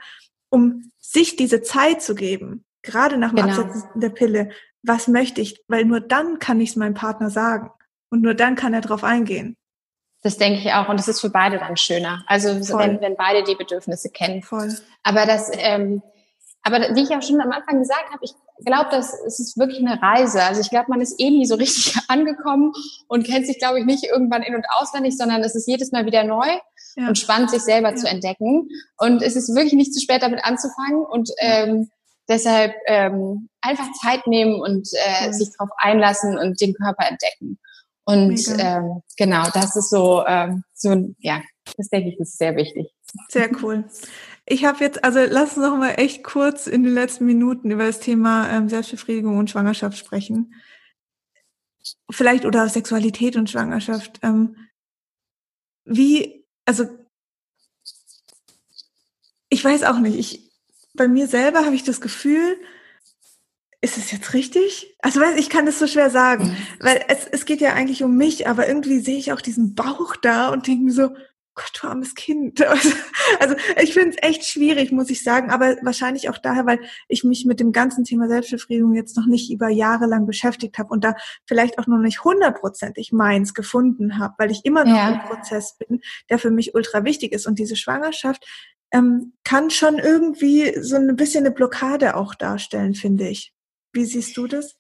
um sich diese Zeit zu geben, gerade nach dem genau. Absetzen der Pille, was möchte ich, weil nur dann kann ich es meinem Partner sagen und nur dann kann er darauf eingehen. Das denke ich auch und das ist für beide dann schöner. Also wenn, wenn beide die Bedürfnisse kennen. Voll. Aber das, ähm, aber wie ich auch schon am Anfang gesagt habe, ich glaube, das es ist wirklich eine Reise. Also ich glaube, man ist eh nie so richtig angekommen und kennt sich, glaube ich, nicht irgendwann in- und auswendig, sondern es ist jedes Mal wieder neu ja. und spannend, sich selber ja. zu entdecken. Und es ist wirklich nicht zu spät, damit anzufangen. Und ähm, deshalb ähm, einfach Zeit nehmen und äh, sich darauf einlassen und den Körper entdecken. Und ähm, genau, das ist so, ähm, so, ja, das denke ich, ist sehr wichtig. Sehr cool. Ich habe jetzt, also lass uns noch mal echt kurz in den letzten Minuten über das Thema ähm, Selbstbefriedigung und Schwangerschaft sprechen. Vielleicht oder Sexualität und Schwangerschaft. Ähm, wie also ich weiß auch nicht, ich, bei mir selber habe ich das Gefühl, ist es jetzt richtig? Also weiß ich kann es so schwer sagen, weil es, es geht ja eigentlich um mich, aber irgendwie sehe ich auch diesen Bauch da und denke mir so, Gott, du armes Kind. Also ich finde es echt schwierig, muss ich sagen, aber wahrscheinlich auch daher, weil ich mich mit dem ganzen Thema Selbstbefriedigung jetzt noch nicht über Jahre lang beschäftigt habe und da vielleicht auch noch nicht hundertprozentig meins gefunden habe, weil ich immer noch ja. im Prozess bin, der für mich ultra wichtig ist. Und diese Schwangerschaft ähm, kann schon irgendwie so ein bisschen eine Blockade auch darstellen, finde ich. Wie siehst du das?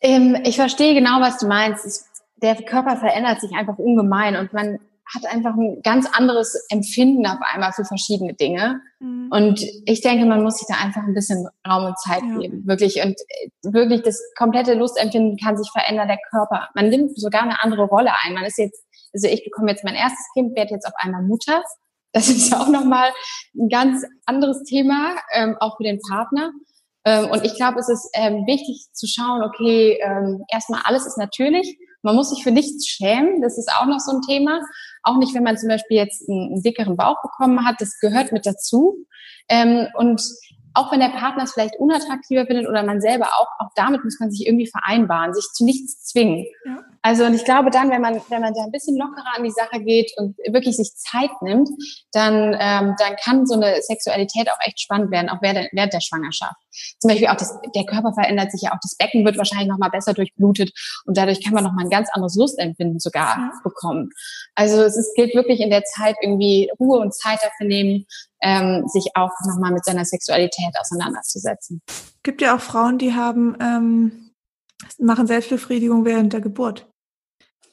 Ähm, ich verstehe genau, was du meinst. Der Körper verändert sich einfach ungemein und man hat einfach ein ganz anderes Empfinden auf einmal für verschiedene Dinge. Mhm. Und ich denke, man muss sich da einfach ein bisschen Raum und Zeit ja. geben. Wirklich. Und äh, wirklich das komplette Lustempfinden kann sich verändern, der Körper. Man nimmt sogar eine andere Rolle ein. Man ist jetzt, also ich bekomme jetzt mein erstes Kind, werde jetzt auf einmal Mutter. Das ist ja auch nochmal ein ganz anderes Thema, ähm, auch für den Partner. Ähm, und ich glaube, es ist ähm, wichtig zu schauen, okay, ähm, erstmal alles ist natürlich. Man muss sich für nichts schämen. Das ist auch noch so ein Thema. Auch nicht, wenn man zum Beispiel jetzt einen, dickeren Bauch bekommen hat. Das gehört mit dazu. Ähm, und auch wenn der Partner es vielleicht unattraktiver findet oder man selber auch, auch damit muss man sich irgendwie vereinbaren, sich zu nichts zwingen. Ja. Also und ich glaube dann, wenn man wenn man da ein bisschen lockerer an die Sache geht und wirklich sich Zeit nimmt, dann ähm, dann kann so eine Sexualität auch echt spannend werden, auch während, während der Schwangerschaft. Zum Beispiel auch das, der Körper verändert sich ja auch, das Becken wird wahrscheinlich noch mal besser durchblutet und dadurch kann man noch mal ein ganz anderes Lustempfinden sogar ja. bekommen. Also es ist, gilt wirklich in der Zeit irgendwie Ruhe und Zeit dafür nehmen, ähm, sich auch noch mal mit seiner Sexualität auseinanderzusetzen. Gibt ja auch Frauen, die haben ähm, machen Selbstbefriedigung während der Geburt.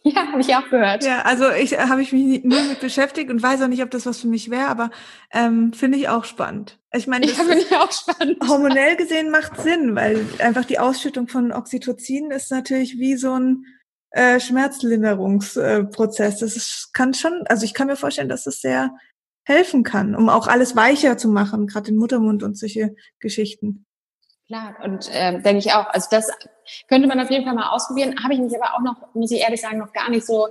Ja, habe ich auch gehört. Ja, also ich äh, habe ich mich nur mit beschäftigt und weiß auch nicht, ob das was für mich wäre, aber ähm, finde ich auch spannend. Ich meine, ja, finde ich auch spannend. Hormonell gesehen macht Sinn, weil einfach die Ausschüttung von Oxytocin ist natürlich wie so ein äh, Schmerzlinderungsprozess. das ist, kann schon, also ich kann mir vorstellen, dass das sehr helfen kann, um auch alles weicher zu machen, gerade den Muttermund und solche Geschichten. Klar, und äh, denke ich auch. Also das könnte man auf jeden Fall mal ausprobieren. Habe ich mich aber auch noch, muss ich ehrlich sagen, noch gar nicht so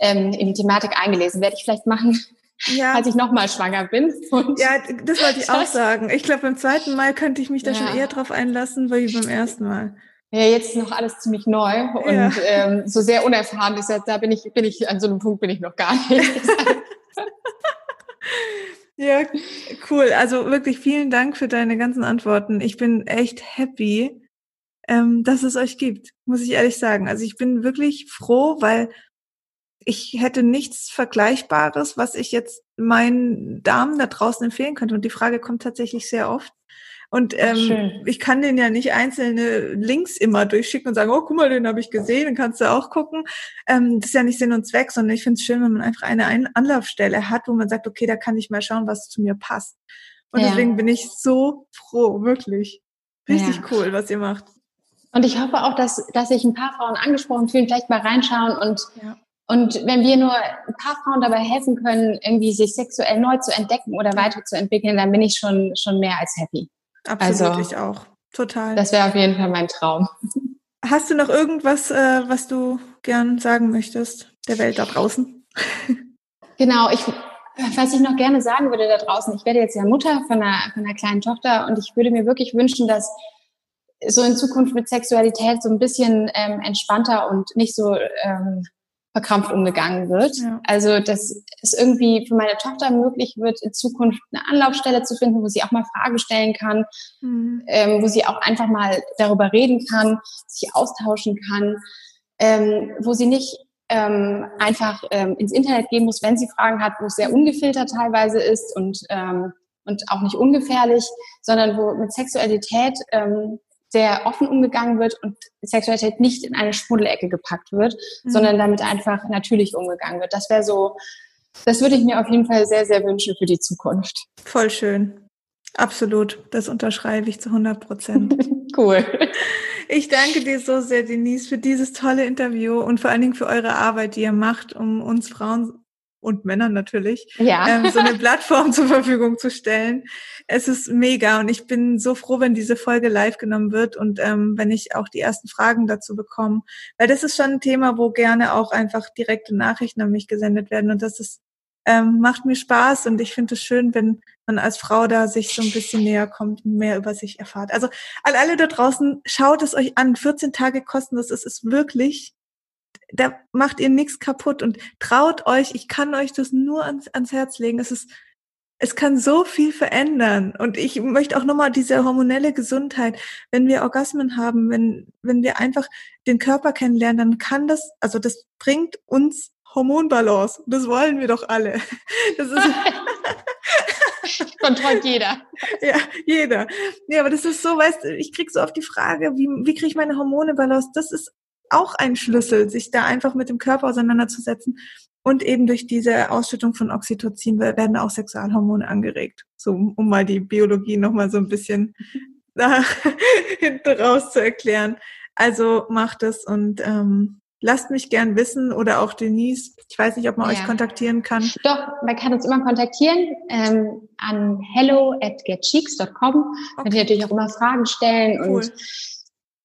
ähm, in die Thematik eingelesen. Werde ich vielleicht machen, ja. als ich nochmal schwanger bin. Und ja, das wollte ich auch sagen. Ich glaube, beim zweiten Mal könnte ich mich da ja. schon eher drauf einlassen, wie beim ersten Mal. Ja, jetzt ist noch alles ziemlich neu und ja. ähm, so sehr unerfahren ist, da bin ich, bin ich, an so einem Punkt bin ich noch gar nicht. Ja, cool. Also wirklich vielen Dank für deine ganzen Antworten. Ich bin echt happy, ähm, dass es euch gibt, muss ich ehrlich sagen. Also ich bin wirklich froh, weil ich hätte nichts Vergleichbares, was ich jetzt meinen Damen da draußen empfehlen könnte. Und die Frage kommt tatsächlich sehr oft. Und ähm, ich kann denen ja nicht einzelne Links immer durchschicken und sagen, oh, guck mal, den habe ich gesehen, dann kannst du auch gucken. Ähm, das ist ja nicht Sinn und Zweck, sondern ich finde es schön, wenn man einfach eine Anlaufstelle hat, wo man sagt, okay, da kann ich mal schauen, was zu mir passt. Und ja. deswegen bin ich so froh, wirklich. Richtig ja. cool, was ihr macht. Und ich hoffe auch, dass, dass sich ein paar Frauen angesprochen fühlen, vielleicht mal reinschauen und ja. Und wenn wir nur ein paar Frauen dabei helfen können, irgendwie sich sexuell neu zu entdecken oder weiterzuentwickeln, dann bin ich schon, schon mehr als happy. Absolut, also, ich auch. Total. Das wäre auf jeden Fall mein Traum. Hast du noch irgendwas, äh, was du gern sagen möchtest der Welt da draußen? Genau, ich, was ich noch gerne sagen würde da draußen, ich werde jetzt ja Mutter von einer, von einer kleinen Tochter und ich würde mir wirklich wünschen, dass so in Zukunft mit Sexualität so ein bisschen ähm, entspannter und nicht so ähm, verkrampft umgegangen wird. Ja. Also, dass es irgendwie für meine Tochter möglich wird, in Zukunft eine Anlaufstelle zu finden, wo sie auch mal Fragen stellen kann, mhm. ähm, wo sie auch einfach mal darüber reden kann, sich austauschen kann, ähm, wo sie nicht ähm, einfach ähm, ins Internet gehen muss, wenn sie Fragen hat, wo es sehr ungefiltert teilweise ist und, ähm, und auch nicht ungefährlich, sondern wo mit Sexualität ähm, sehr offen umgegangen wird und Sexualität nicht in eine Schmuddelecke gepackt wird, mhm. sondern damit einfach natürlich umgegangen wird. Das wäre so, das würde ich mir auf jeden Fall sehr, sehr wünschen für die Zukunft. Voll schön. Absolut. Das unterschreibe ich zu 100 Prozent. cool. Ich danke dir so sehr, Denise, für dieses tolle Interview und vor allen Dingen für eure Arbeit, die ihr macht, um uns Frauen und Männern natürlich, ja. ähm, so eine Plattform zur Verfügung zu stellen. Es ist mega und ich bin so froh, wenn diese Folge live genommen wird und ähm, wenn ich auch die ersten Fragen dazu bekomme. Weil das ist schon ein Thema, wo gerne auch einfach direkte Nachrichten an mich gesendet werden und das ist ähm, macht mir Spaß und ich finde es schön, wenn man als Frau da sich so ein bisschen näher kommt und mehr über sich erfahrt. Also an alle da draußen, schaut es euch an. 14 Tage kostenlos. Es ist wirklich da macht ihr nichts kaputt und traut euch, ich kann euch das nur ans, ans Herz legen. Es ist, es kann so viel verändern. Und ich möchte auch nochmal diese hormonelle Gesundheit, wenn wir Orgasmen haben, wenn, wenn wir einfach den Körper kennenlernen, dann kann das, also das bringt uns Hormonbalance. Das wollen wir doch alle. Das ist Kontrollt jeder. Ja, jeder. Ja, aber das ist so, weißt du, ich krieg so oft die Frage, wie, wie kriege ich meine Hormone Balance? Das ist auch ein Schlüssel, sich da einfach mit dem Körper auseinanderzusetzen. Und eben durch diese Ausschüttung von Oxytocin werden auch Sexualhormone angeregt. So, um mal die Biologie nochmal so ein bisschen da hinten raus zu erklären. Also macht es und ähm, lasst mich gern wissen oder auch Denise. Ich weiß nicht, ob man ja. euch kontaktieren kann. Doch, man kann uns immer kontaktieren ähm, an hello at getcheeks.com. Okay. Könnt ihr natürlich auch immer Fragen stellen cool. und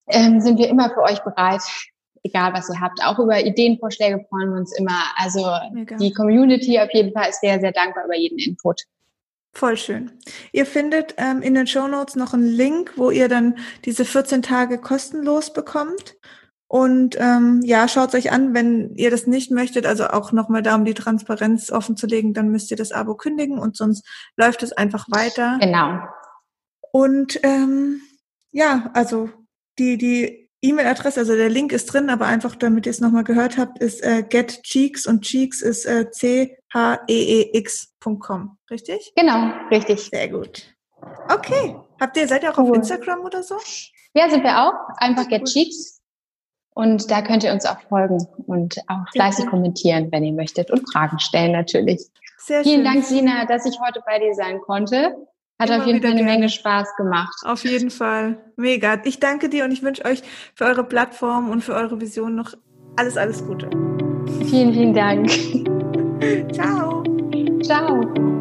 ähm, sind wir immer für euch bereit, egal was ihr habt. Auch über Ideenvorschläge freuen wir uns immer. Also Mega. die Community auf jeden Fall ist sehr, sehr dankbar über jeden Input. Voll schön. Ihr findet ähm, in den Show Notes noch einen Link, wo ihr dann diese 14 Tage kostenlos bekommt. Und ähm, ja, schaut euch an, wenn ihr das nicht möchtet, also auch nochmal da, um die Transparenz offen zu legen, dann müsst ihr das Abo kündigen und sonst läuft es einfach weiter. Genau. Und ähm, ja, also die, die E-Mail-Adresse, also der Link ist drin, aber einfach damit ihr es nochmal gehört habt, ist äh, getcheeks und Cheeks ist äh, c-h-e-e-x.com, richtig? Genau, richtig. Sehr gut. Okay. Habt ihr, seid ihr auch cool. auf Instagram oder so? Ja, sind wir auch. Einfach getcheeks. Und da könnt ihr uns auch folgen und auch fleißig kommentieren, wenn ihr möchtet und Fragen stellen natürlich. Sehr Vielen schön. Dank, Sina, dass ich heute bei dir sein konnte. Hat Immer auf jeden Fall eine gerne. Menge Spaß gemacht. Auf jeden Fall. Mega. Ich danke dir und ich wünsche euch für eure Plattform und für eure Vision noch alles, alles Gute. Vielen, vielen Dank. Ciao. Ciao.